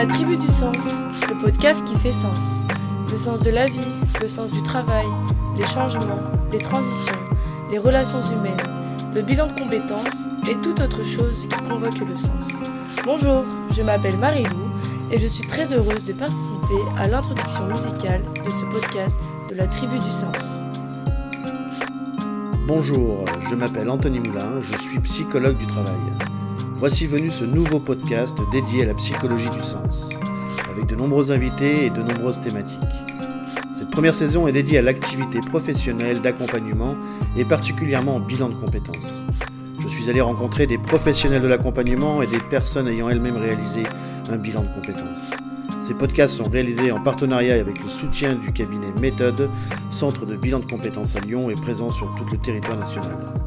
La tribu du sens, le podcast qui fait sens. Le sens de la vie, le sens du travail, les changements, les transitions, les relations humaines, le bilan de compétences et toute autre chose qui convoque le sens. Bonjour, je m'appelle Marie-Lou et je suis très heureuse de participer à l'introduction musicale de ce podcast de la tribu du sens. Bonjour, je m'appelle Anthony Moulin, je suis psychologue du travail. Voici venu ce nouveau podcast dédié à la psychologie du sens, avec de nombreux invités et de nombreuses thématiques. Cette première saison est dédiée à l'activité professionnelle d'accompagnement et particulièrement au bilan de compétences. Je suis allé rencontrer des professionnels de l'accompagnement et des personnes ayant elles-mêmes réalisé un bilan de compétences. Ces podcasts sont réalisés en partenariat avec le soutien du cabinet Méthode, centre de bilan de compétences à Lyon et présent sur tout le territoire national.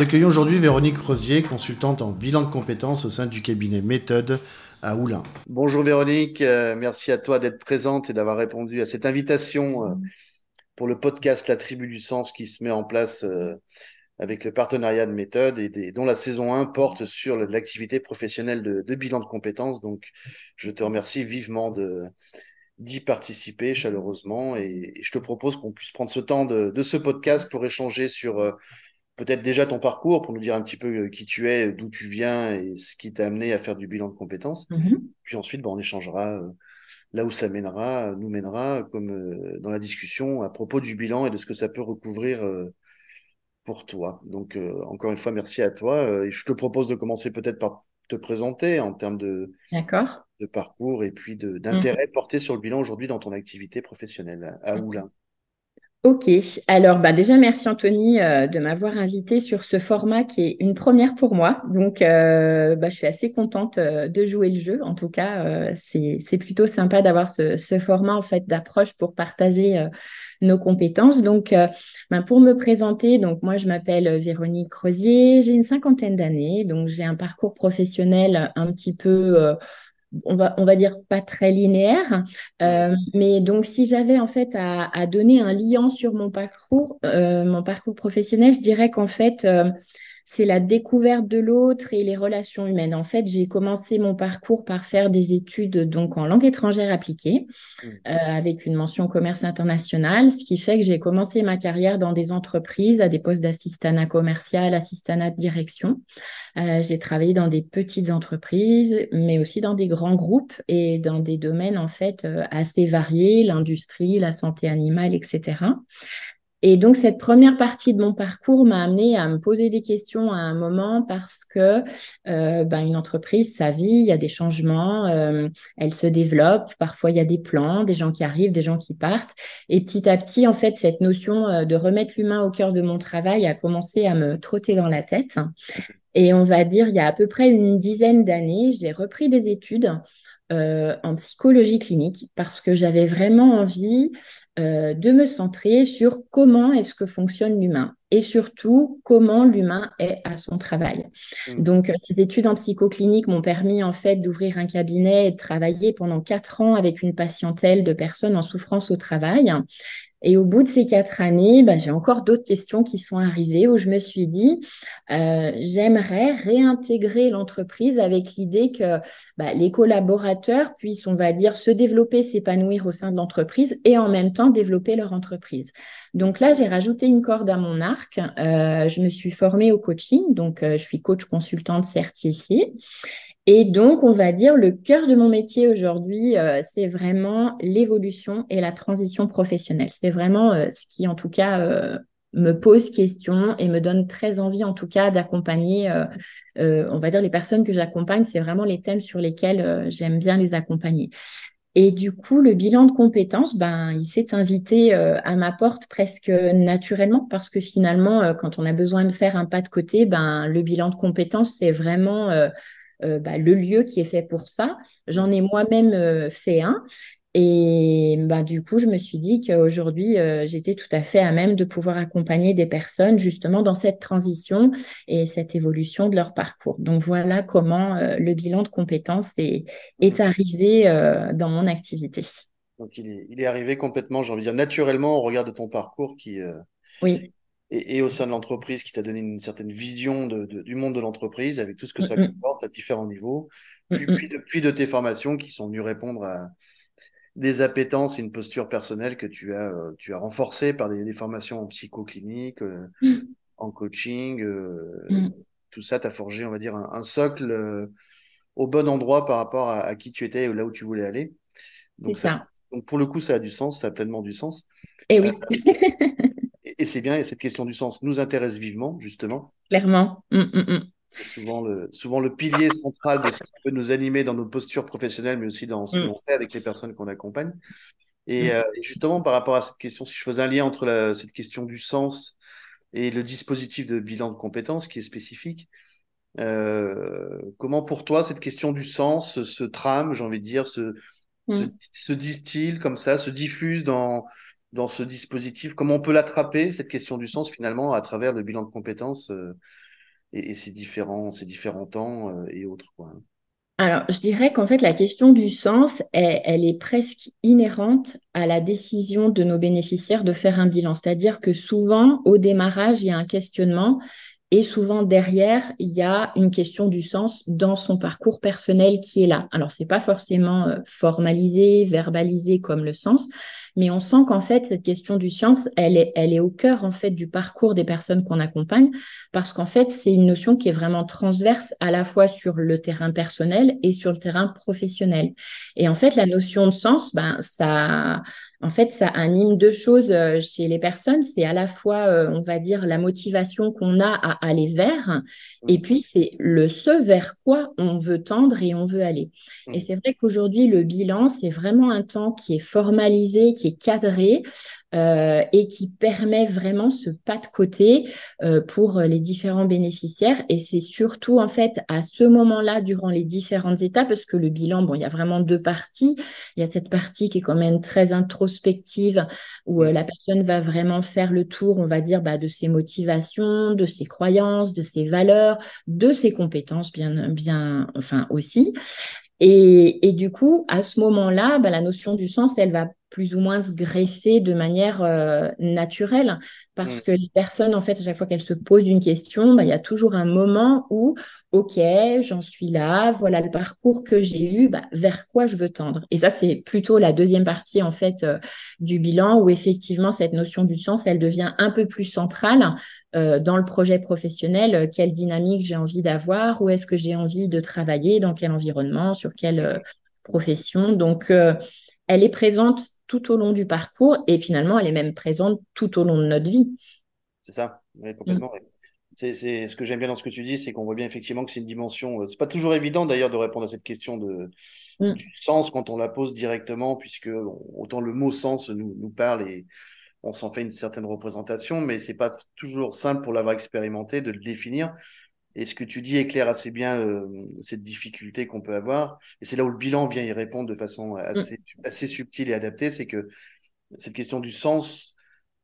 Accueillons aujourd'hui Véronique Rosier, consultante en bilan de compétences au sein du cabinet Méthode à Oulin. Bonjour Véronique, euh, merci à toi d'être présente et d'avoir répondu à cette invitation euh, pour le podcast La Tribu du Sens qui se met en place euh, avec le partenariat de Méthode et dont la saison 1 porte sur l'activité professionnelle de, bilan de compétences. Donc je te remercie vivement d'y participer chaleureusement et, je te propose qu'on puisse prendre ce temps de, ce podcast pour échanger sur peut-être déjà ton parcours pour nous dire un petit peu euh, qui tu es, d'où tu viens et ce qui t'a amené à faire du bilan de compétences. Mm-hmm. Puis ensuite, bon, on échangera euh, là où ça mènera, nous mènera, comme euh, dans la discussion à propos du bilan et de ce que ça peut recouvrir pour toi. Donc, encore une fois, merci à toi. et je te propose de commencer peut-être par te présenter en termes de, de parcours et puis d'intérêt mm-hmm. porté sur le bilan aujourd'hui dans ton activité professionnelle à, Oulin. Ok, alors bah déjà merci Anthony euh, de m'avoir invité sur ce format qui est une première pour moi. Donc euh, bah, je suis assez contente euh, de jouer le jeu. En tout cas, c'est plutôt sympa d'avoir ce, format en fait d'approche pour partager nos compétences. Donc bah, pour me présenter, donc moi je m'appelle Véronique Rosier, j'ai une cinquantaine d'années, donc j'ai un parcours professionnel un petit peu on va, on va dire pas très linéaire. Euh, mais donc, si j'avais en fait à, donner un lien sur mon parcours, euh, mon parcours professionnel, je dirais qu'en fait, euh, c'est la découverte de l'autre et les relations humaines. En fait, j'ai commencé mon parcours par faire des études donc en langue étrangère appliquée mmh. euh, avec une mention commerce international, ce qui fait que j'ai commencé ma carrière dans des entreprises à des postes d'assistanat commercial, assistanat de direction. Euh, j'ai travaillé dans des petites entreprises, mais aussi dans des grands groupes et dans des domaines en fait euh, assez variés, l'industrie, la santé animale, etc. Et donc, cette première partie de mon parcours m'a amené à me poser des questions à un moment parce que euh, ben, une entreprise, sa vie, il y a des changements, euh, elle se développe, parfois il y a des plans, des gens qui arrivent, des gens qui partent. Et petit à petit, en fait, cette notion euh, de remettre l'humain au cœur de mon travail a commencé à me trotter dans la tête. Et on va dire, il y a à peu près une dizaine d'années, j'ai repris des études euh, en psychologie clinique parce que j'avais vraiment envie euh, de me centrer sur comment est-ce que fonctionne l'humain et surtout comment l'humain est à son travail. Mmh. Donc, euh, ces études en psychoclinique m'ont permis en fait d'ouvrir un cabinet et de travailler pendant quatre ans avec une patientèle de personnes en souffrance au travail. Et au bout de ces quatre années, bah, j'ai encore d'autres questions qui sont arrivées où je me suis dit, euh, j'aimerais réintégrer l'entreprise avec l'idée que bah, les collaborateurs puissent, on va dire, se développer, s'épanouir au sein de l'entreprise et en même temps développer leur entreprise. Donc là, j'ai rajouté une corde à mon arc. Euh, je me suis formée au coaching, donc euh, je suis coach consultante certifiée. Et donc, on va dire, le cœur de mon métier aujourd'hui, euh, c'est vraiment l'évolution et la transition professionnelle. C'est vraiment euh, ce qui, en tout cas, euh, me pose question et me donne très envie, en tout cas, d'accompagner, on va dire, les personnes que j'accompagne. C'est vraiment les thèmes sur lesquels j'aime bien les accompagner. Et du coup, le bilan de compétences, ben, il s'est invité à ma porte presque naturellement parce que finalement, quand on a besoin de faire un pas de côté, ben, le bilan de compétences, c'est vraiment bah, le lieu qui est fait pour ça. J'en ai moi-même euh, fait un. Et bah, du coup, je me suis dit qu'aujourd'hui, euh, j'étais tout à fait à même de pouvoir accompagner des personnes justement dans cette transition et cette évolution de leur parcours. Donc voilà comment le bilan de compétences est, est arrivé dans mon activité. Donc il est, il est arrivé complètement, j'ai envie de dire, naturellement au regard de ton parcours qui, oui et, au sein de l'entreprise qui t'a donné une certaine vision de, du monde de l'entreprise avec tout ce que ça comporte à différents niveaux, puis, puis, de, tes formations qui sont venues répondre à des appétences et une posture personnelle que tu as, euh, tu as renforcées par des, formations en psychoclinique, euh, en coaching. Euh, tout ça t'a forgé, on va dire, un, socle au bon endroit par rapport à, qui tu étais et là où tu voulais aller. Donc, ça. donc pour le coup, ça a du sens, ça a pleinement du sens. Et eh oui. Et c'est bien, et cette question du sens nous intéresse vivement, justement. Clairement. Mmh, mmh, mmh. C'est souvent le, souvent le pilier central de ce qui peut nous animer dans nos postures professionnelles, mais aussi dans ce qu'on fait avec les personnes qu'on accompagne. Et, euh, justement, par rapport à cette question, si je faisais un lien entre cette question du sens et le dispositif de bilan de compétences qui est spécifique, euh, comment pour toi cette question du sens se trame, j'ai envie de dire, se, se, se distille comme ça, se diffuse dans, dans ce dispositif? Comment on peut l'attraper, cette question du sens, finalement, à travers le bilan de compétences euh, et, et, ces, différents, ces différents temps euh, et autres quoi? Alors, je dirais qu'en fait, la question du sens, elle, est presque inhérente à la décision de nos bénéficiaires de faire un bilan. C'est-à-dire que souvent, au démarrage, il y a un questionnement et souvent derrière, il y a une question du sens dans son parcours personnel qui est là. Alors, c'est pas forcément euh, formalisé, verbalisé comme le sens, mais on sent qu'en fait, cette question du science, elle est, au cœur en fait du parcours des personnes qu'on accompagne, parce qu'en fait, c'est une notion qui est vraiment transverse à la fois sur le terrain personnel et sur le terrain professionnel. Et en fait, la notion de sens, ben, ça, en fait, ça anime deux choses euh, chez les personnes. C'est à la fois, euh, on va dire, la motivation qu'on a à aller vers, et mmh. puis c'est le ce vers quoi on veut tendre et on veut aller. Et mmh. c'est vrai qu'aujourd'hui, le bilan, c'est vraiment un temps qui est formalisé, qui est cadré, euh, et qui permet vraiment ce pas de côté euh, pour les différents bénéficiaires. Et c'est surtout en fait à ce moment-là, durant les différentes étapes, parce que le bilan, bon, il y a vraiment deux parties. Il y a cette partie qui est quand même très introspective, où euh, la personne va vraiment faire le tour, on va dire, bah, de ses motivations, de ses croyances, de ses valeurs, de ses compétences, bien, bien, enfin aussi. Et, et, du coup, à ce moment-là, bah, la notion du sens, elle va plus ou moins se greffer de manière euh, naturelle parce mm. que les personnes, en fait, à chaque fois qu'elles se posent une question, bah, il y a toujours un moment où, OK, j'en suis là, voilà le parcours que j'ai eu, bah, vers quoi je veux tendre. Et ça, c'est plutôt la deuxième partie, en fait, euh, du bilan où effectivement, cette notion du sens, elle devient un peu plus centrale euh, dans le projet professionnel, quelle dynamique j'ai envie d'avoir, où est-ce que j'ai envie de travailler, dans quel environnement, sur quelle profession. Donc, elle est présente tout au long du parcours et finalement, elle est même présente tout au long de notre vie. C'est ça, oui, complètement. Mm. C'est ce que j'aime bien dans ce que tu dis, c'est qu'on voit bien effectivement que c'est une dimension. Euh, c'est pas toujours évident d'ailleurs de répondre à cette question de, mm. du sens quand on la pose directement, puisque autant le mot sens nous, nous parle et on s'en fait une certaine représentation, mais c'est pas toujours simple pour l'avoir expérimenté de le définir. Et ce que tu dis éclaire assez bien euh, cette difficulté qu'on peut avoir. Et c'est là où le bilan vient y répondre de façon assez, mm. assez subtile et adaptée. C'est que cette question du sens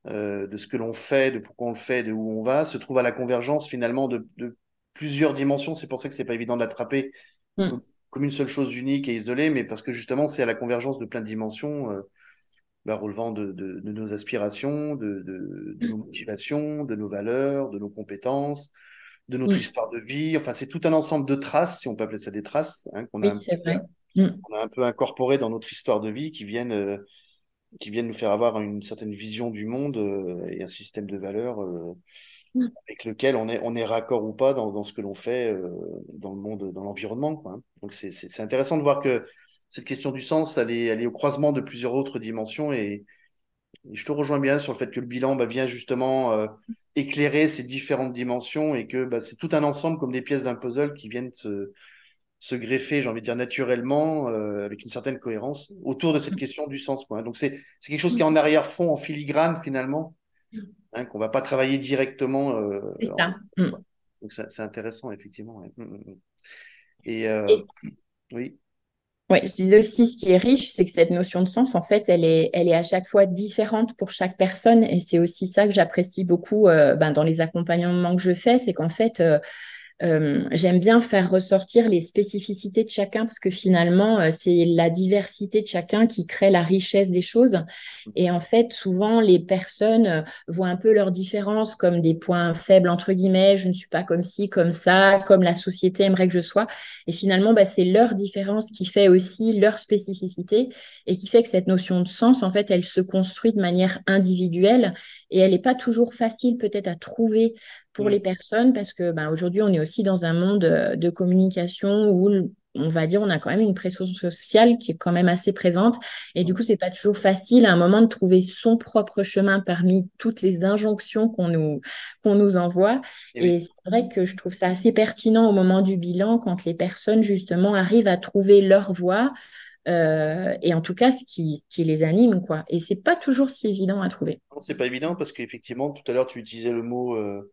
euh, de ce que l'on fait, de pourquoi on le fait, de où on va, se trouve à la convergence finalement de, de plusieurs dimensions. C'est pour ça que c'est pas évident d'attraper mm. comme, une seule chose unique et isolée, mais parce que justement c'est à la convergence de plein de dimensions. Euh, bah, relevant de, de, de, nos aspirations, de, de, nos motivations, de nos valeurs, de nos compétences, de notre histoire de vie. Enfin, c'est tout un ensemble de traces, si on peut appeler ça des traces, hein, qu'on a, mm. a, un peu incorporées dans notre histoire de vie qui viennent, euh, qui viennent nous faire avoir une certaine vision du monde euh, et un système de valeurs euh, mm. avec lequel on est, on est raccord ou pas dans, dans ce que l'on fait dans le monde, dans l'environnement. Hein. Donc, c'est intéressant de voir que cette question du sens, elle est, elle est au croisement de plusieurs autres dimensions et, je te rejoins bien sur le fait que le bilan bah, vient justement euh, éclairer ces différentes dimensions et que bah, c'est tout un ensemble comme des pièces d'un puzzle qui viennent se, se greffer, j'ai envie de dire naturellement, euh, avec une certaine cohérence autour de cette question du sens. Quoi. Donc c'est quelque chose qui est en arrière-fond, en filigrane finalement, hein, qu'on va pas travailler directement. Euh, ça. Mm. Donc c'est intéressant effectivement. Mm, et, et oui. Oui, je disais aussi, ce qui est riche, c'est que cette notion de sens, en fait, elle est, elle est à chaque fois différente pour chaque personne. Et c'est aussi ça que j'apprécie beaucoup euh, ben, dans les accompagnements que je fais, c'est qu'en fait, euh, euh, j'aime bien faire ressortir les spécificités de chacun parce que finalement, euh, c'est la diversité de chacun qui crée la richesse des choses. Et en fait, souvent, les personnes euh, voient un peu leurs différences comme des points faibles, entre guillemets. Je ne suis pas comme ci, comme ça, comme la société aimerait que je sois. Et finalement, bah, c'est leur différence qui fait aussi leur spécificité et qui fait que cette notion de sens, en fait, elle se construit de manière individuelle et elle n'est pas toujours facile peut-être à trouver pour les personnes parce que bah, aujourd'hui, on est aussi dans un monde euh, de communication où on va dire, on a quand même une pression sociale qui est quand même assez présente. Et du coup, c'est pas toujours facile à un moment de trouver son propre chemin parmi toutes les injonctions qu'on nous, qu'on nous envoie. Et, et c'est vrai que je trouve ça assez pertinent au moment du bilan quand les personnes, justement, arrivent à trouver leur voie, euh, et en tout cas ce qui, qui, les anime quoi. Et c'est pas toujours si évident à trouver. Non c'est pas évident parce qu'effectivement tout à l'heure tu utilisais le mot euh,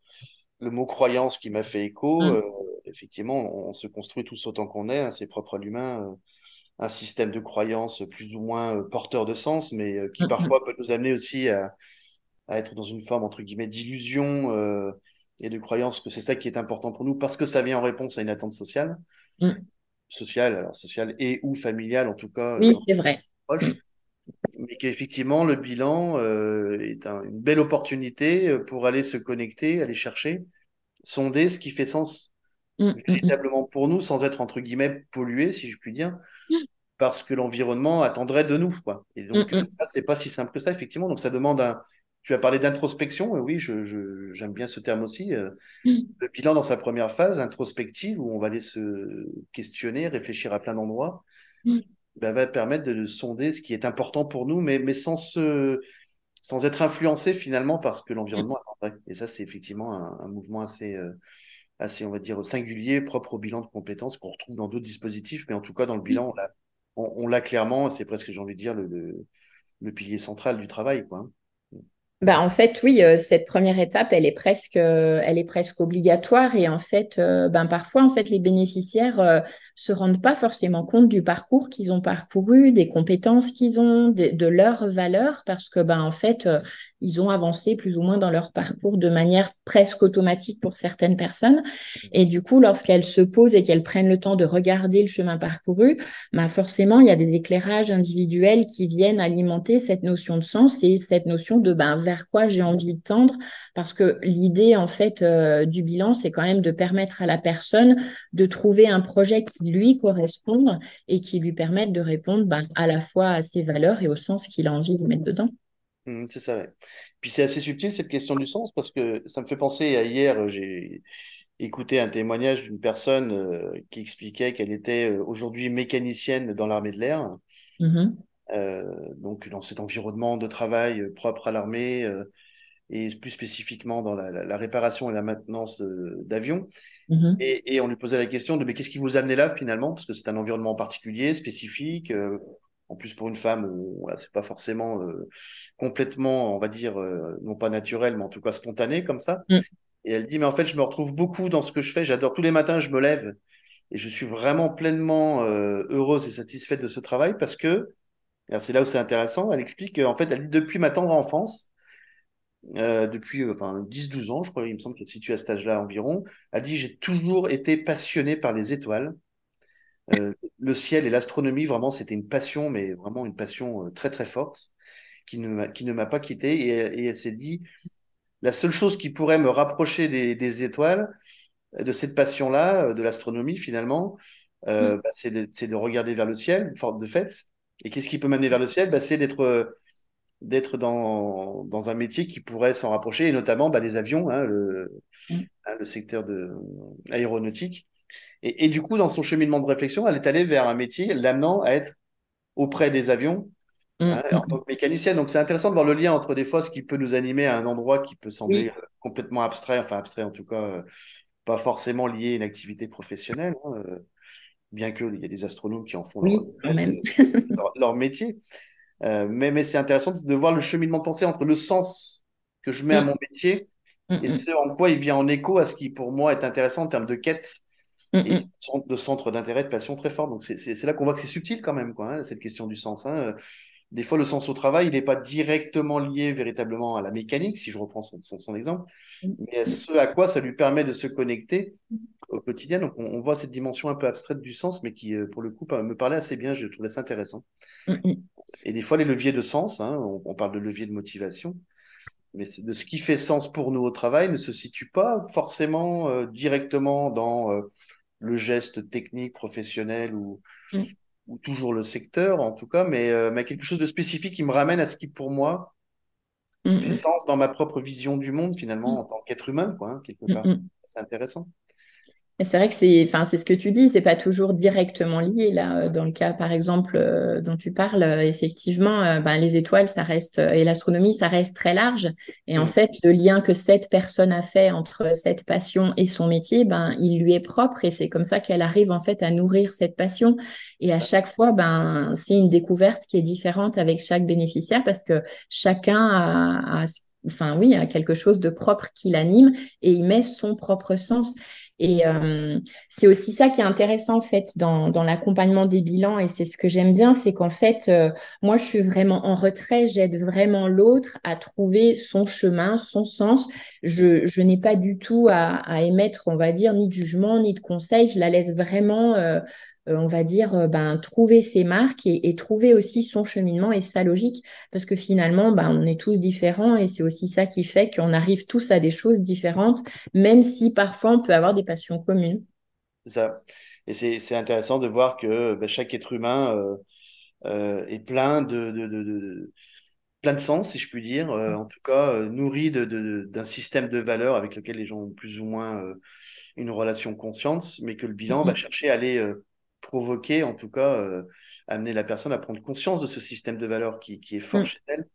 le mot croyance qui m'a fait écho mmh. euh, effectivement on, se construit tous autant qu'on est hein, c'est propre à l'humain un système de croyance plus ou moins porteur de sens mais qui mmh, parfois mmh. peut nous amener aussi à, à, être dans une forme entre guillemets d'illusion et de croyance que c'est ça qui est important pour nous parce que ça vient en réponse à une attente sociale sociale, alors sociale et ou familiale en tout cas. Oui, c'est vrai. Proche, mais qu'effectivement, le bilan euh, est une belle opportunité euh, pour aller se connecter, aller chercher, sonder ce qui fait sens mm, mm, mm. véritablement pour nous, sans être entre guillemets pollué, si je puis dire, parce que l'environnement attendrait de nous. Quoi. Et donc, ça, c'est pas si simple que ça, effectivement. Donc, ça demande un, tu as parlé d'introspection, oui, j'aime je, bien ce terme aussi. Euh. Le bilan dans sa première phase, introspective, où on va aller se questionner, réfléchir à plein d'endroits, ben, va permettre de sonder ce qui est important pour nous, mais, mais sans, se, sans être influencé finalement parce que l'environnement mm. Et ça, c'est effectivement un, mouvement assez, euh, assez, on va dire, singulier, propre au bilan de compétences qu'on retrouve dans d'autres dispositifs, mais en tout cas, dans le bilan, on l'a clairement, c'est presque, j'ai envie de dire, le, le, le, pilier central du travail. Quoi. Bah, en fait, oui, euh, cette première étape, elle est presque, euh, elle est presque obligatoire. Et en fait, euh, ben, parfois, en fait, les bénéficiaires se rendent pas forcément compte du parcours qu'ils ont parcouru, des compétences qu'ils ont, de, de leurs valeurs, parce que, ben, en fait, ils ont avancé plus ou moins dans leur parcours de manière presque automatique pour certaines personnes. Et du coup, lorsqu'elles se posent et qu'elles prennent le temps de regarder le chemin parcouru, bah forcément, il y a des éclairages individuels qui viennent alimenter cette notion de sens et cette notion de ben, vers quoi j'ai envie de tendre. Parce que l'idée, en fait, euh, du bilan, c'est quand même de permettre à la personne de trouver un projet qui lui corresponde et qui lui permette de répondre ben, à la fois à ses valeurs et au sens qu'il a envie de mettre dedans. Mmh, c'est ça, Puis c'est assez subtil cette question du sens parce que ça me fait penser à hier, j'ai écouté un témoignage d'une personne euh, qui expliquait qu'elle était euh, aujourd'hui mécanicienne dans l'armée de l'air. Mmh euh, donc dans cet environnement de travail propre à l'armée et plus spécifiquement dans la, réparation et la maintenance d'avions. Mmh et, et, on lui posait la question de mais qu'est-ce qui vous a amené là finalement? Parce que c'est un environnement particulier, spécifique. En plus, pour une femme, voilà, c'est pas forcément euh, complètement, on va dire, euh, non pas naturel, mais en tout cas spontané comme ça. Mm. Et elle dit, mais en fait, je me retrouve beaucoup dans ce que je fais. J'adore tous les matins, je me lève et je suis vraiment pleinement euh, heureuse et satisfaite de ce travail parce que, c'est là où c'est intéressant, elle explique qu'en fait, elle dit, depuis ma tendre enfance, depuis enfin 10-12 ans, je crois, il me semble qu'elle se situe à cet âge-là environ, elle dit, j'ai toujours été passionnée par les étoiles euh, le ciel et l'astronomie, vraiment, c'était une passion, mais vraiment une passion euh, très très forte, qui ne m'a, pas quitté. Et, elle s'est dit, la seule chose qui pourrait me rapprocher des, étoiles, de cette passion-là, euh, de l'astronomie finalement, mm. bah, c'est, de, regarder vers le ciel, de fait. Et qu'est-ce qui peut m'amener vers le ciel? Bah, C'est d'être d'être dans, dans un métier qui pourrait s'en rapprocher, et notamment bah, les avions, hein, le, mm. hein, le secteur de, aéronautique. Et, du coup, dans son cheminement de réflexion, elle est allée vers un métier l'amenant à être auprès des avions mmh, hein, en mmh. tant que mécanicienne. Donc, c'est intéressant de voir le lien entre des fois ce qui peut nous animer à un endroit qui peut sembler euh, complètement abstrait, enfin abstrait en tout cas, euh, pas forcément lié à une activité professionnelle, hein, euh, bien qu'il y a des astronomes qui en font leur, métier. mais mais c'est intéressant de voir le cheminement de pensée entre le sens que je mets à mmh. mon métier et ce en quoi il vient en écho à ce qui, pour moi, est intéressant en termes de quêtes et de centre d'intérêt, de passion très fort. Donc c'est là qu'on voit que c'est subtil quand même, quoi, hein, cette question du sens. Hein. Des fois, le sens au travail, il n'est pas directement lié véritablement à la mécanique, si je reprends son, son, exemple, mais à ce à quoi ça lui permet de se connecter, quotidien. Donc, on, voit cette dimension un peu abstraite du sens, mais qui, pour le coup, me parlait assez bien. Je trouvais ça intéressant. Mm, mm. Et des fois, les leviers de sens, hein, on, parle de leviers de motivation, mais de ce qui fait sens pour nous au travail ne se situe pas forcément directement dans le geste technique, professionnel ou, mm. ou toujours le secteur, en tout cas, mais, mais quelque chose de spécifique qui me ramène à ce qui, pour moi, mm, fait mm. sens dans ma propre vision du monde, finalement, en tant qu'être humain, quoi, hein, quelque part. C'est intéressant c'est vrai que c'est, enfin, c'est ce que tu dis, c'est pas toujours directement lié là. Euh, dans le cas, par exemple, euh, dont tu parles, euh, effectivement, ben, les étoiles, ça reste et l'astronomie, ça reste très large. Et en fait, le lien que cette personne a fait entre cette passion et son métier, ben, il lui est propre et c'est comme ça qu'elle arrive en fait à nourrir cette passion. Et à chaque fois, ben, c'est une découverte qui est différente avec chaque bénéficiaire parce que chacun a, a enfin oui, a quelque chose de propre qui l'anime et il met son propre sens. Et euh, c'est aussi ça qui est intéressant en fait dans, l'accompagnement des bilans et c'est ce que j'aime bien, c'est qu'en fait, euh, moi je suis vraiment en retrait, j'aide vraiment l'autre à trouver son chemin, son sens. Je, n'ai pas du tout à, émettre, on va dire, ni de jugement, ni de conseil, je la laisse vraiment euh, on va dire, euh, ben, trouver ses marques et, trouver aussi son cheminement et sa logique. Parce que finalement, ben, on est tous différents et c'est aussi ça qui fait qu'on arrive tous à des choses différentes, même si parfois on peut avoir des passions communes. C'est ça. Et c'est intéressant de voir que ben, chaque être humain euh, est plein de, plein de sens, si je puis dire, en tout cas nourri d'un système de valeurs avec lequel les gens ont plus ou moins une relation consciente, mais que le bilan va chercher à aller provoquer, en tout cas, euh, amener la personne à prendre conscience de ce système de valeurs qui, qui est fort mm. chez elle.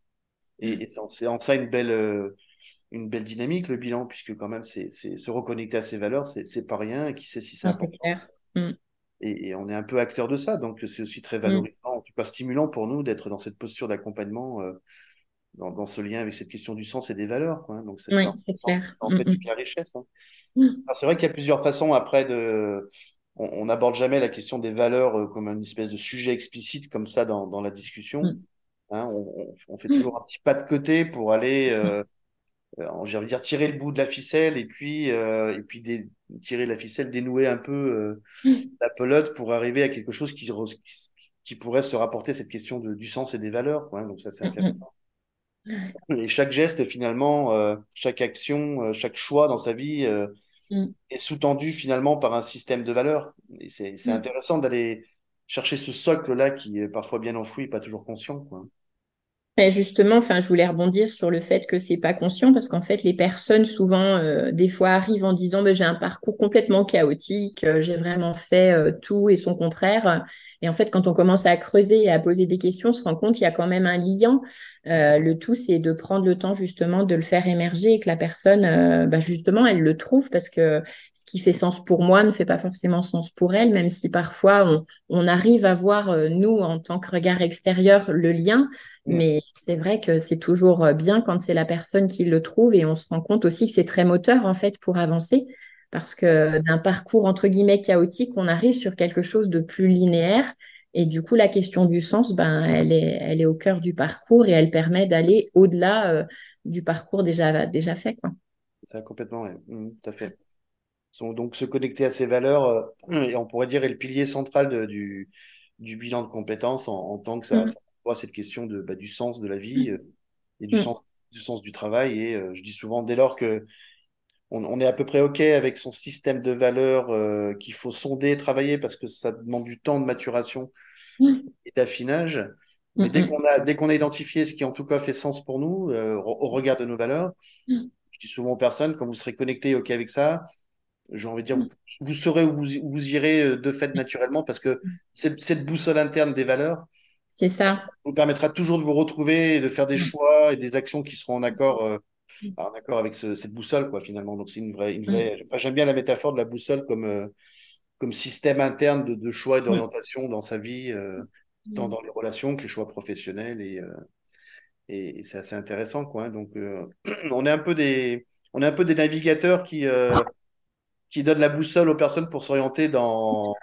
Et, c'est en, ça une belle, euh, une belle dynamique, le bilan, puisque quand même, c'est se reconnecter à ses valeurs, c'est pas rien, et qui sait si c'est ah, important. Mm. Et, on est un peu acteur de ça, donc c'est aussi très mm. valorisant, en tout cas stimulant pour nous d'être dans cette posture d'accompagnement, euh, dans, ce lien avec cette question du sens et des valeurs. Quoi, hein. Donc c'est oui, c'est clair. En fait, toute la richesse. Hein. C'est vrai qu'il y a plusieurs façons après de on n'aborde jamais la question des valeurs euh, comme une espèce de sujet explicite comme ça dans, la discussion. Mm. Hein, on, fait toujours un petit pas de côté pour aller, euh, mm. euh j'ai envie de dire, tirer le bout de la ficelle et puis, euh, et puis tirer la ficelle, dénouer un peu mm. la pelote pour arriver à quelque chose qui, qui, pourrait se rapporter à cette question de, du sens et des valeurs. Quoi, hein. donc ça, c'est intéressant. Et chaque geste, finalement, chaque action, chaque choix dans sa vie Mm. est sous-tendu finalement par un système de valeurs. Et c'est mm. intéressant d'aller chercher ce socle-là qui est parfois bien enfoui, pas toujours conscient. Quoi. Et justement, enfin, je voulais rebondir sur le fait que c'est pas conscient parce qu'en fait, les personnes souvent, euh, des fois, arrivent en disant ben, j'ai un parcours complètement chaotique, euh, j'ai vraiment fait euh, tout et son contraire. Et en fait, quand on commence à creuser et à poser des questions, on se rend compte qu'il y a quand même un lien. le tout, c'est de prendre le temps justement de le faire émerger et que la personne, ben, justement, elle le trouve parce que ce qui fait sens pour moi ne fait pas forcément sens pour elle, même si parfois on arrive à voir, nous, en tant que regard extérieur, le lien. Mm. Mais c'est vrai que c'est toujours euh, bien quand c'est la personne qui le trouve et on se rend compte aussi que c'est très moteur en fait pour avancer parce que d'un parcours entre guillemets chaotique, on arrive sur quelque chose de plus linéaire et du coup la question du sens, ben elle est, elle est au cœur du parcours et elle permet d'aller au-delà euh, du parcours déjà déjà fait quoi. Ça complètement, oui. Mm, tout à fait. Donc se connecter à ces valeurs euh, et on pourrait dire est le pilier central du, du bilan de compétences en, tant que ça mm cette question de, bah, du sens de la vie mmh. euh, et du, mmh. sens, du sens du travail. Et euh, je dis souvent, dès lors que on, est à peu près OK avec son système de valeurs euh, qu'il faut sonder, travailler parce que ça demande du temps de maturation mmh. et d'affinage. Mais dès qu'on a, dès qu'on a identifié ce qui en tout cas fait sens pour nous au regard de nos valeurs, je dis souvent aux personnes, quand vous serez connecté OK avec ça, j'ai envie de dire, vous, saurez où vous, vous, irez de fait naturellement parce que cette, cette boussole interne des valeurs, c'est ça. Vous permettra toujours de vous retrouver et de faire des mm. choix et des actions qui seront en accord, euh, mm. en accord avec cette boussole, quoi, finalement. Donc, c'est une vraie. Une vraie... Mm. J'aime bien la métaphore de la boussole comme, euh, comme système interne de, de choix et d'orientation dans sa vie, euh, tant dans les relations que les choix professionnels. Et, et, c'est assez intéressant, quoi. Hein. Donc, on, est un peu des, on est un peu des navigateurs qui, qui donnent la boussole aux personnes pour s'orienter dans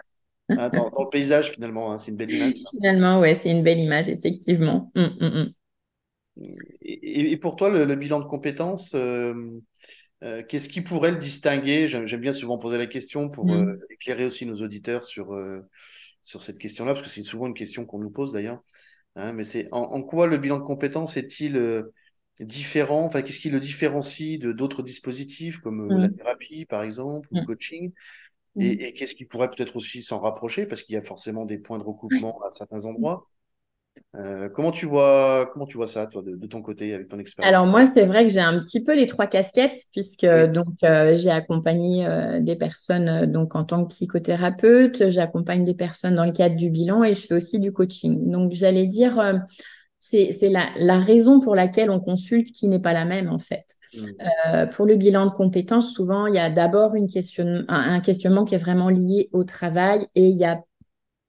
Hein, dans, le paysage, finalement. Hein, c'est une belle image. Finalement, ouais, c'est une belle image, effectivement. Hum, hum, hum. Et, pour toi, le, bilan de compétences, euh, Qu'est-ce qui pourrait le distinguer? J'aime bien souvent poser la question pour mm. éclairer aussi nos auditeurs sur, sur cette question-là, parce que c'est souvent une question qu'on nous pose d'ailleurs. Hein, mais c'est en, quoi le bilan de compétences est-il différent? Enfin, qu'est-ce qui le différencie de d'autres dispositifs comme la mm. thérapie, par exemple, ou le coaching? Mm. Et, qu'est-ce qui pourrait peut-être aussi s'en rapprocher? Parce qu'il y a forcément des points de recoupement à certains endroits. Euh, comment tu vois comment tu vois ça toi de, ton côté avec ton expérience? Alors moi c'est vrai que j'ai un petit peu les trois casquettes puisque donc euh, j'ai accompagné euh, des personnes donc en tant que psychothérapeute, j'accompagne des personnes dans le cadre du bilan et je fais aussi du coaching. Donc j'allais dire c'est la, la, raison pour laquelle on consulte qui n'est pas la même en fait. Mm. Euh, pour le bilan de compétences, souvent, il y a d'abord question, un, questionnement qui est vraiment lié au travail et il y a,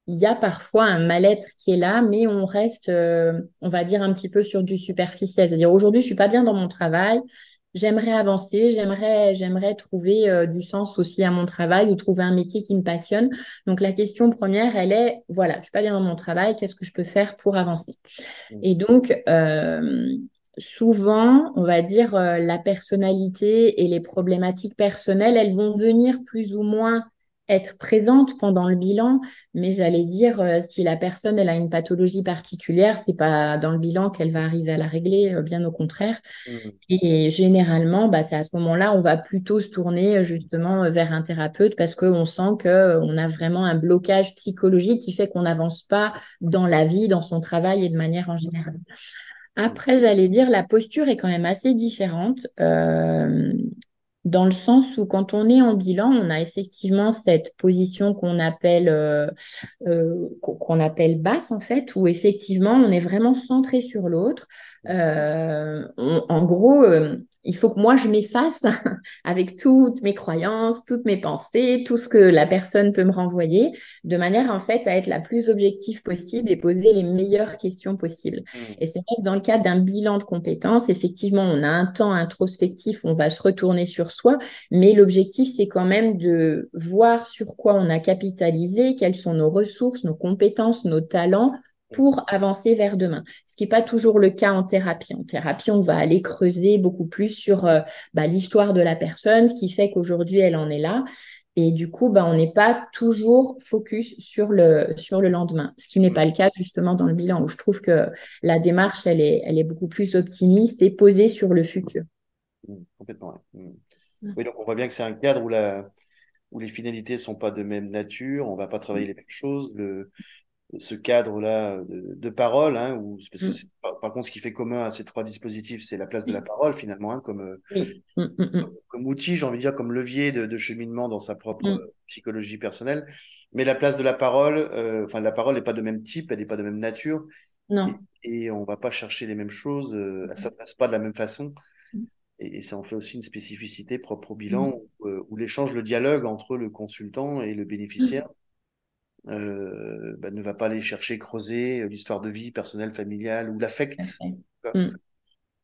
il y a parfois un mal-être qui est là, mais on reste, euh, on va dire, un petit peu sur du superficiel. C'est-à-dire, aujourd'hui, je suis pas bien dans mon travail, j'aimerais avancer, j'aimerais, j'aimerais trouver euh, du sens aussi à mon travail ou trouver un métier qui me passionne. Donc, la question première, elle est, voilà, je suis pas bien dans mon travail, qu'est-ce que je peux faire pour avancer? Mm. Et donc, souvent, on va dire, euh, la personnalité et les problématiques personnelles, elles vont venir plus ou moins être présentes pendant le bilan, mais j'allais dire, euh, si la personne elle a une pathologie particulière, c'est pas dans le bilan qu'elle va arriver à la régler, euh, bien au contraire. Mmh. Et généralement, bah, c'est à ce moment-là, on va plutôt se tourner justement vers un thérapeute parce qu'on sent que on a vraiment un blocage psychologique qui fait qu'on n'avance pas dans la vie, dans son travail et de manière en général. Après, j'allais dire, la posture est quand même assez différente. Euh, dans le sens où quand on est en bilan, on a effectivement cette position qu'on appelle euh, euh, qu'on appelle basse en fait, où effectivement on est vraiment centré sur l'autre. en gros, il faut que moi, je m'efface avec toutes mes croyances, toutes mes pensées, tout ce que la personne peut me renvoyer, de manière en fait à être la plus objective possible et poser les meilleures questions possibles. Mmh. Et c'est vrai que dans le cadre d'un bilan de compétences, effectivement, on a un temps introspectif où on va se retourner sur soi, mais l'objectif, c'est quand même de voir sur quoi on a capitalisé, quelles sont nos ressources, nos compétences, nos talents pour avancer vers demain. Ce qui n'est pas toujours le cas en thérapie. En thérapie, on va aller creuser beaucoup plus sur euh, bah, l'histoire de la personne, ce qui fait qu'aujourd'hui, elle en est là. Et du coup, bah, on n'est pas toujours focus sur le, sur le lendemain, ce qui n'est pas le cas justement dans le bilan, où je trouve que la démarche, elle est, elle est beaucoup plus optimiste et posée sur le futur. Mmh, complètement. Mmh. Oui, donc on voit bien que c'est un cadre où, la, où les finalités ne sont pas de même nature, on ne va pas travailler mmh. les mêmes choses, le, ce cadre-là de, parole, hein, parce que mm. par, contre, ce qui fait commun à ces trois dispositifs, c'est la place de la mm. parole finalement, hein, comme, mm, comme, outil, j'ai envie de dire, comme levier de, cheminement dans sa propre psychologie personnelle. Mais la place de la parole, euh, enfin, la parole n'est pas de même type, elle n'est pas de même nature. Non. Et, on ne va pas chercher les mêmes choses, euh, elle ne s'adresse pas de la même façon. Et, ça en fait aussi une spécificité propre au bilan, où, euh, où l'échange, le dialogue entre le consultant et le bénéficiaire euh, bah, ne va pas aller chercher, creuser euh, l'histoire de vie personnelle, familiale ou l'affect. Mm.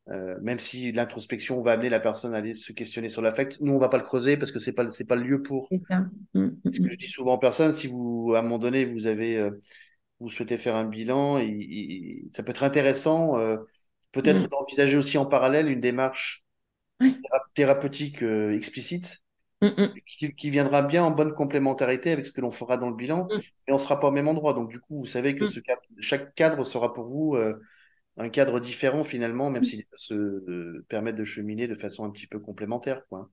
Euh, même si l'introspection va amener la personne à aller se questionner sur l'affect, nous on va pas le creuser parce que c'est pas c'est pas le lieu pour. C'est ça. Mm, mm, Ce que je dis souvent en personne, si vous à un moment donné vous avez vous souhaitez faire un bilan, ça peut être intéressant peut-être d'envisager aussi en parallèle une démarche thérapeutique explicite Mm, mm. Qui, viendra bien en bonne complémentarité avec ce que l'on fera dans le bilan, mm. et on ne sera pas au même endroit. Donc, du coup, vous savez que ce chaque cadre sera pour vous euh, un cadre différent finalement, même s'il peut se euh, permettre de cheminer de façon un petit peu complémentaire. Quoi.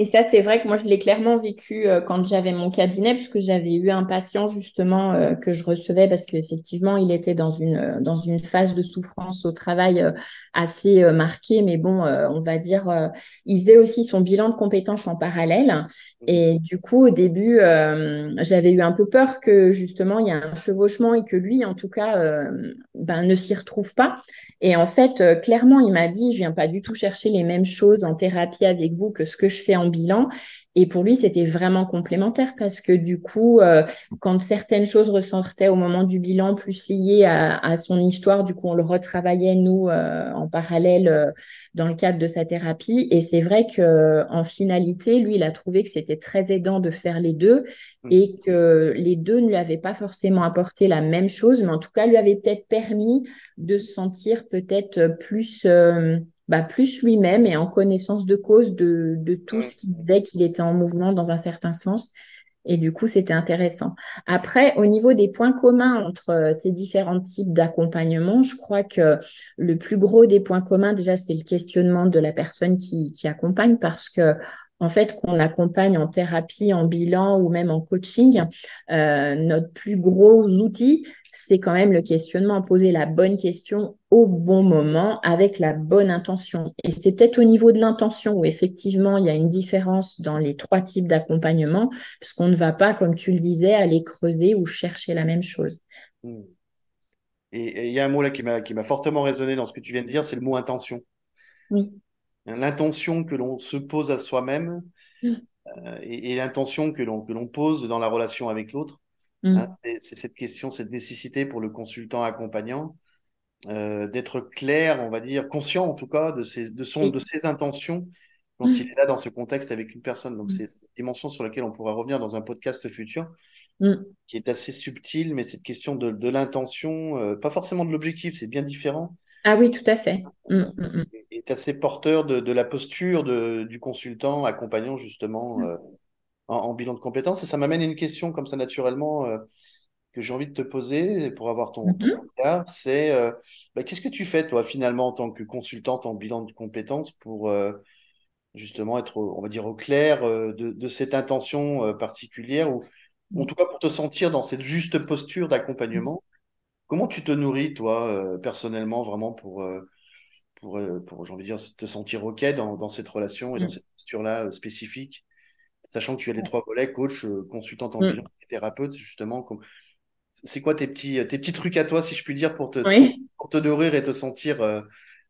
Et ça, c'est vrai que moi, je l'ai clairement vécu euh, quand j'avais mon cabinet, puisque j'avais eu un patient justement euh, que je recevais parce qu'effectivement, il était dans une, euh, dans une phase de souffrance au travail assez marquée. Mais bon, on va dire, il faisait aussi son bilan de compétences en parallèle. Et du coup, au début, j'avais eu un peu peur que justement, il y a un chevauchement et que lui, en tout cas, ben, ne s'y retrouve pas. Et en fait, clairement, il m'a dit, je viens pas du tout chercher les mêmes choses en thérapie avec vous que ce que je fais en bilan. Et pour lui, c'était vraiment complémentaire parce que du coup, euh, quand certaines choses ressortaient au moment du bilan, plus liées à, son histoire, du coup, on le retravaillait, nous, euh, en parallèle euh, dans le cadre de sa thérapie. Et c'est vrai que en finalité, lui, il a trouvé que c'était très aidant de faire les deux mmh. et que les deux ne lui avaient pas forcément apporté la même chose, mais en tout cas, lui avait peut-être permis de se sentir peut-être plus bah, plus lui-même et en connaissance de cause de, de tout ce qui disait qu'il était en mouvement dans un certain sens. Et du coup, c'était intéressant. Après, au niveau des points communs entre euh, ces différents types d'accompagnement, je crois que le plus gros des points communs, déjà, c'est le questionnement de la personne qui, qui accompagne parce que en fait, qu'on accompagne en thérapie, en bilan ou même en coaching, euh, notre plus gros outil, c'est quand même le questionnement, poser la bonne question au bon moment avec la bonne intention. Et c'est peut-être au niveau de l'intention où effectivement il y a une différence dans les trois types d'accompagnement, puisqu'on ne va pas, comme tu le disais, aller creuser ou chercher la même chose. Hmm. Et il y a un mot là qui m'a fortement résonné dans ce que tu viens de dire, c'est le mot intention. Oui. L'intention que l'on se pose à soi-même hmm. euh, et, l'intention que l'on pose dans la relation avec l'autre. Mm. Hein, c'est cette question, cette nécessité pour le consultant accompagnant euh, d'être clair, on va dire, conscient en tout cas de ses, de son, de ses intentions quand mm. il est là dans ce contexte avec une personne. Donc, mm. c'est une dimension sur laquelle on pourra revenir dans un podcast futur, qui est assez subtil, mais cette question de, de l'intention, euh, pas forcément de l'objectif, c'est bien différent. Ah oui, tout à fait. Est assez porteur de, de la posture de, du consultant accompagnant justement euh, en, bilan de compétences. Et ça m'amène à une question comme ça naturellement euh, que j'ai envie de te poser pour avoir ton, mhm. regard. C'est euh, bah, qu'est-ce que tu fais toi finalement en tant que consultante en bilan de compétences pour justement être, on va dire, au clair de, cette intention particulière ou en tout cas pour te sentir dans cette juste posture d'accompagnement? Comment tu te nourris, toi, personnellement, vraiment pour, pour, pour j'ai envie de dire, te sentir OK dans, dans cette relation et dans mm. cette posture-là spécifique sachant que tu as les trois volets, coach, euh, consultant en bilan et thérapeute, justement. C'est quoi tes petits, tes petits trucs à toi, si je puis dire, pour te, pour te nourrir et te sentir euh,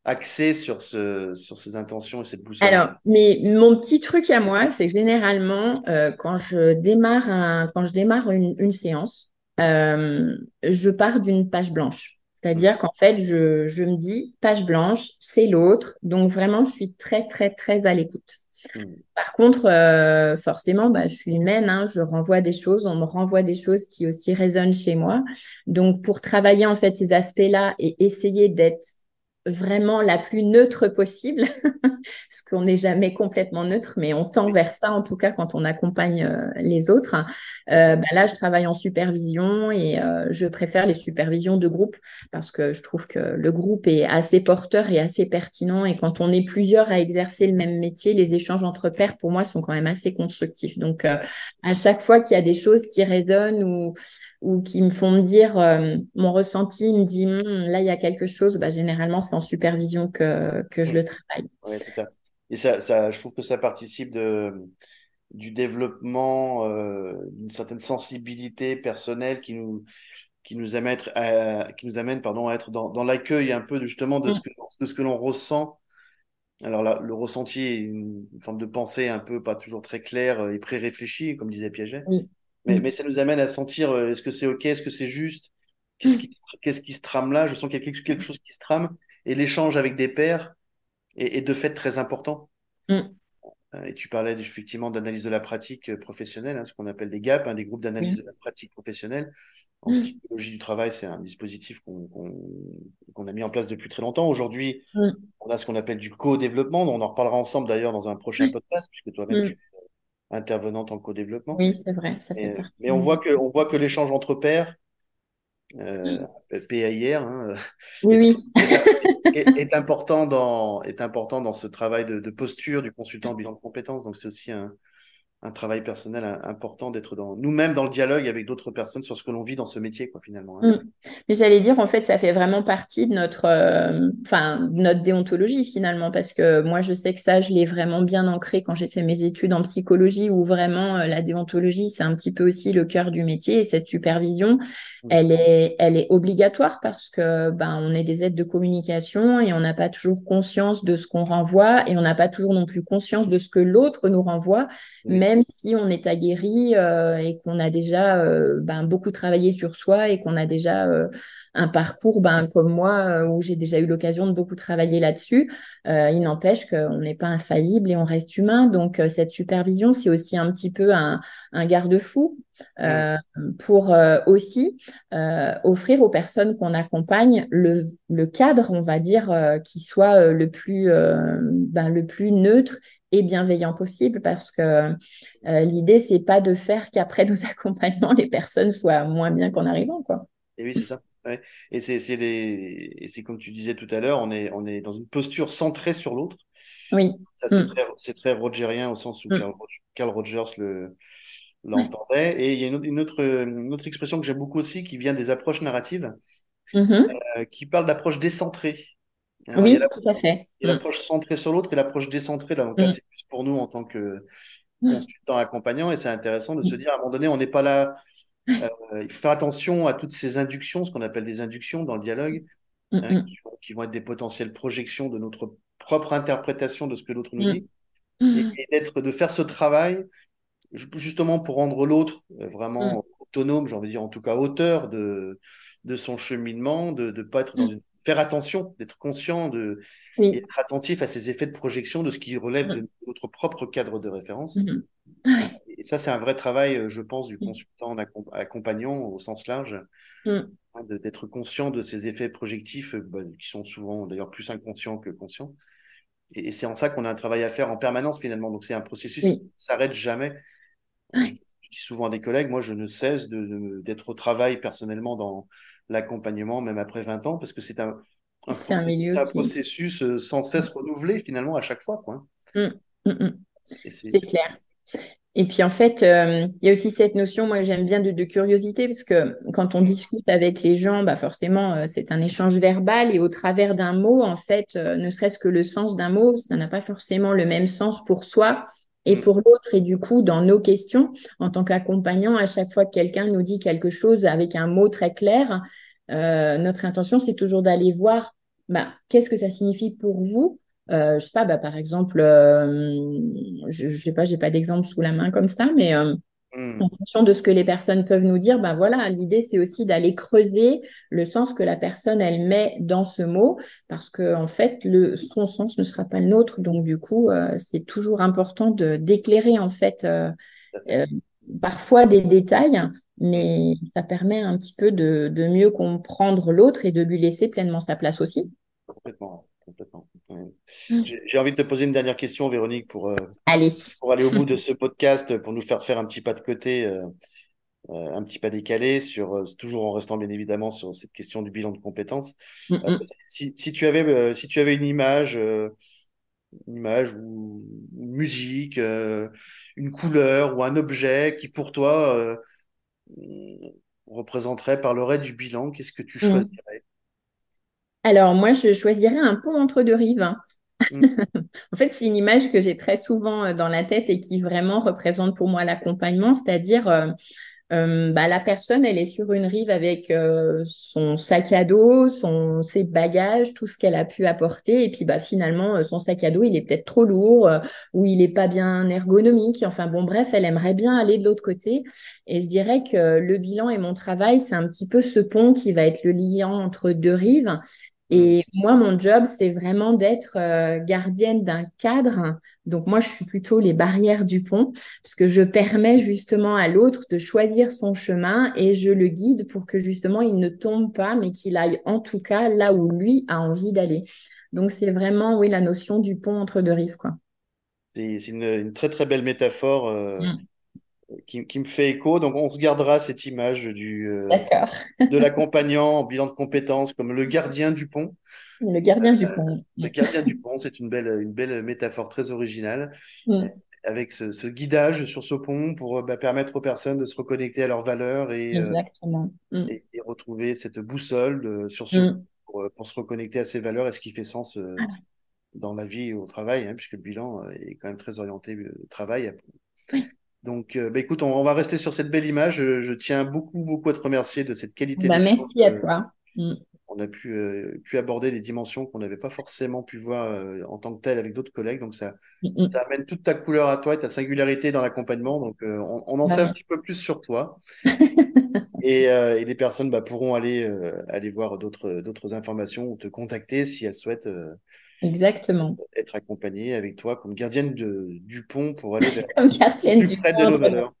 axé sur, ce, sur ces intentions et cette boussole Alors, mais mon petit truc à moi, c'est que généralement, euh, quand je démarre, un, quand je démarre une, une séance, je pars d'une page blanche. C'est-à-dire qu'en fait, je, je, me dis, page blanche, c'est l'autre. Donc vraiment, je suis très, très, très à l'écoute. Mm. Par contre, euh, forcément, bah, je suis humaine, hein, je renvoie des choses, on me renvoie des choses qui aussi résonnent chez moi. Donc, pour travailler en fait ces aspects-là et essayer d'être vraiment la plus neutre possible, parce qu'on n'est jamais complètement neutre, mais on tend vers ça en tout cas quand on accompagne euh, les autres. Euh, bah là, je travaille en supervision et euh, je préfère les supervisions de groupe parce que je trouve que le groupe est assez porteur et assez pertinent et quand on est plusieurs à exercer le même métier, les échanges entre pairs pour moi sont quand même assez constructifs. Donc, à chaque fois qu'il y a des choses qui résonnent ou ou qui me font me dire euh, mon ressenti me dit hum, là il y a quelque chose bah, généralement c'est en supervision que, que je le travaille oui c'est ça et ça, ça je trouve que ça participe de du développement euh, d'une certaine sensibilité personnelle qui nous qui nous amène à, qui nous amène pardon à être dans, dans l'accueil un peu justement de ce mm. que de ce que l'on ressent alors là, le ressenti est une, forme de pensée un peu pas toujours très claire et pré-réfléchie, comme disait Piaget. Oui. Mais, mais ça nous amène à sentir euh, est-ce que c'est OK, est-ce que c'est juste? Qu'est-ce qui, qu'est-ce qui se trame là? Je sens qu'il y a quelque, quelque chose qui se trame. Et l'échange avec des pairs est, de fait très important. Mm. Euh, et tu parlais effectivement d'analyse de la pratique euh, professionnelle, hein, ce qu'on appelle des GAP, hein, des groupes d'analyse de la pratique professionnelle. En mm. psychologie du travail, c'est un dispositif qu'on a mis en place depuis très longtemps. Aujourd'hui, mm. on a ce qu'on appelle du co-développement. On en reparlera ensemble d'ailleurs dans un prochain podcast, puisque toi-même, tu intervenante en co-développement. Oui, c'est vrai, ça fait partie. Mais on voit que, on voit que l'échange entre pairs, euh, PAIR, hein, oui, est, oui. est, important dans, est important dans ce travail de, de posture du consultant bilan de compétences. Donc c'est aussi un, un travail personnel important d'être dans nous-mêmes dans le dialogue avec d'autres personnes sur ce que l'on vit dans ce métier, quoi, finalement. Hein. Mm. Mais j'allais dire, en fait, ça fait vraiment partie de notre, euh, enfin, notre déontologie, finalement, parce que moi, je sais que ça, je l'ai vraiment bien ancré quand j'ai fait mes études en psychologie, où vraiment euh, la déontologie, c'est un petit peu aussi le cœur du métier, et cette supervision, mm. elle, est, elle est obligatoire parce que ben, on est des aides de communication et on n'a pas toujours conscience de ce qu'on renvoie, et on n'a pas toujours non plus conscience de ce que l'autre nous renvoie, mais même si on est aguerri et qu'on a déjà ben, beaucoup travaillé sur soi et qu'on a déjà un parcours ben, comme moi où j'ai déjà eu l'occasion de beaucoup travailler là-dessus, il n'empêche qu'on n'est pas infaillible et on reste humain. Donc cette supervision, c'est aussi un petit peu un, un garde-fou euh, pour euh, aussi euh, offrir aux personnes qu'on accompagne le, le, cadre, on va dire, qui soit le plus, ben, le plus neutre et bienveillant possible parce que l'idée, c'est pas de faire qu'après nos accompagnements, les personnes soient moins bien qu'en arrivant. Quoi. Et oui, c'est ça. Et c'est des... comme tu disais tout à l'heure, on est, on est dans une posture centrée sur l'autre. Oui. Ça, c'est mm. très, très, rogerien au sens où mm. Carl Rogers le, l'entendait. Et il y a une, autre, une autre expression que j'aime beaucoup aussi qui vient des approches narratives, mm-hmm. euh, qui parle d'approche décentrée. Hein, oui, tout à fait. Il y a l'approche centrée sur l'autre et l'approche décentrée. Là, donc là, mm. c'est plus pour nous en tant que mm. consultant accompagnant. Et c'est intéressant de se dire, à un moment donné, on n'est pas là. Euh, il faut faire attention à toutes ces inductions, ce qu'on appelle des inductions dans le dialogue, hein, qui, vont, être des potentielles projections de notre propre interprétation de ce que l'autre nous dit. Et, d'être, de faire ce travail justement pour rendre l'autre euh, vraiment mm. autonome, j'ai envie de dire en tout cas auteur de, de son cheminement, de ne pas être dans mm. une faire attention, d'être conscient de être attentif à ces effets de projection de ce qui relève mm. de notre propre cadre de référence. Mm-hmm. Et ça, c'est un vrai travail, euh, je pense, du consultant accompagnant au sens large, hein, d'être conscient de ces effets projectifs euh, bah, qui sont souvent d'ailleurs plus inconscients que conscients. Et, c'est en ça qu'on a un travail à faire en permanence finalement. Donc c'est un processus qui ne s'arrête jamais. Je, dis souvent à des collègues, moi, je ne cesse d'être au travail personnellement dans l'accompagnement, même après 20 ans, parce que c'est un, un, processus euh, sans cesse renouvelé, finalement, à chaque fois. Quoi. Mmh, mmh, mmh. C'est clair. Et puis en fait, euh, il y a aussi cette notion, moi j'aime bien de, curiosité, parce que quand on discute avec les gens, bah forcément euh, c'est un échange verbal et au travers d'un mot, en fait, ne serait-ce que le sens d'un mot, ça n'a pas forcément le même sens pour soi et mm. pour l'autre. Et du coup, dans nos questions, en tant qu'accompagnant, à chaque fois que quelqu'un nous dit quelque chose avec un mot très clair, euh, notre intention, c'est toujours d'aller voir bah, qu'est-ce que ça signifie pour vous? Euh, je sais pas, bah, par exemple, euh, je, je sais pas, j'ai pas d'exemple sous la main comme ça, mais euh, en fonction de ce que les personnes peuvent nous dire, ben voilà, l'idée c'est aussi d'aller creuser le sens que la personne elle met dans ce mot, parce que en fait le son sens ne sera pas le nôtre, donc du coup euh, c'est toujours important de d'éclairer en fait euh, euh, parfois des détails, mais ça permet un petit peu de, de mieux comprendre l'autre et de lui laisser pleinement sa place aussi. Complètement. Mm. J'ai envie de te poser une dernière question, Véronique, pour, euh, pour aller au bout de ce podcast, pour nous faire faire un petit pas de côté, euh, euh, un petit pas décalé, sur, toujours en restant bien évidemment sur cette question du bilan de compétences. Mm, mm. Si, si, tu avais, si tu avais une image, une image ou une musique, une couleur ou un objet qui pour toi représenterait, parlerait du bilan, qu'est-ce que tu choisirais? Alors, moi, je choisirais un pont entre deux rives. Hein. Mm. en fait, c'est une image que j'ai très souvent euh, dans la tête et qui vraiment représente pour moi l'accompagnement, c'est-à-dire euh, euh, bah, la personne, elle est sur une rive avec son sac à dos, son, ses bagages, tout ce qu'elle a pu apporter. Et puis bah, finalement, son sac à dos, il est peut-être trop lourd ou il n'est pas bien ergonomique. Enfin bon, bref, elle aimerait bien aller de l'autre côté. Et je dirais que le bilan et mon travail, c'est un petit peu ce pont qui va être le lien entre deux rives et moi, mon job, c'est vraiment d'être euh, gardienne d'un cadre. Donc moi, je suis plutôt les barrières du pont, parce que je permets justement à l'autre de choisir son chemin et je le guide pour que justement il ne tombe pas, mais qu'il aille en tout cas là où lui a envie d'aller. Donc c'est vraiment, oui, la notion du pont entre deux rives, quoi. C'est une, très très belle métaphore. Euh, mm qui, me fait écho. Donc, on se gardera cette image du, euh, de l'accompagnant en bilan de compétences comme le gardien du pont. Le gardien du pont. Le gardien du pont, c'est une belle, une belle métaphore très originale. Mm. Avec ce, guidage sur ce pont pour bah, permettre aux personnes de se reconnecter à leurs valeurs et, euh, mm. et, retrouver cette boussole euh, sur ce mm. pour, pour, se reconnecter à ses valeurs et ce qui fait sens dans la vie et au travail, hein, puisque le bilan est quand même très orienté au travail. Oui. Donc, euh, bah, écoute, on, va rester sur cette belle image. Je, tiens beaucoup, beaucoup à te remercier de cette qualité. Bah, merci à toi. Mm. on a pu, pu aborder des dimensions qu'on n'avait pas forcément pu voir en tant que tel avec d'autres collègues. Donc, ça, ça, amène toute ta couleur à toi et ta singularité dans l'accompagnement. Donc, on, on, en sait un petit peu plus sur toi. et, et, les personnes bah, pourront aller, aller voir d'autres informations ou te contacter si elles souhaitent. Exactement. Être accompagnée avec toi comme gardienne de, du pont pour aller vers comme gardienne du près de nos valeurs.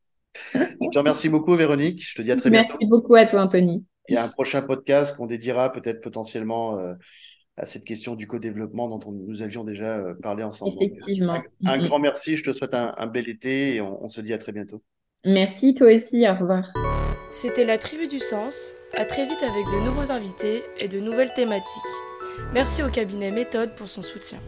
Je te remercie beaucoup, Véronique. Je te dis à très bientôt. Merci beaucoup à toi, Anthony. Il y a un prochain podcast qu'on dédiera peut-être potentiellement euh, à cette question du co-développement dont nous avions déjà euh, parlé ensemble. Effectivement. un, grand merci. Je te souhaite un, bel été et on, on se dit à très bientôt. Merci, toi aussi. Au revoir. C'était la Tribu du Sens. À très vite avec de nouveaux invités et de nouvelles thématiques. Merci au cabinet Méthode pour son soutien.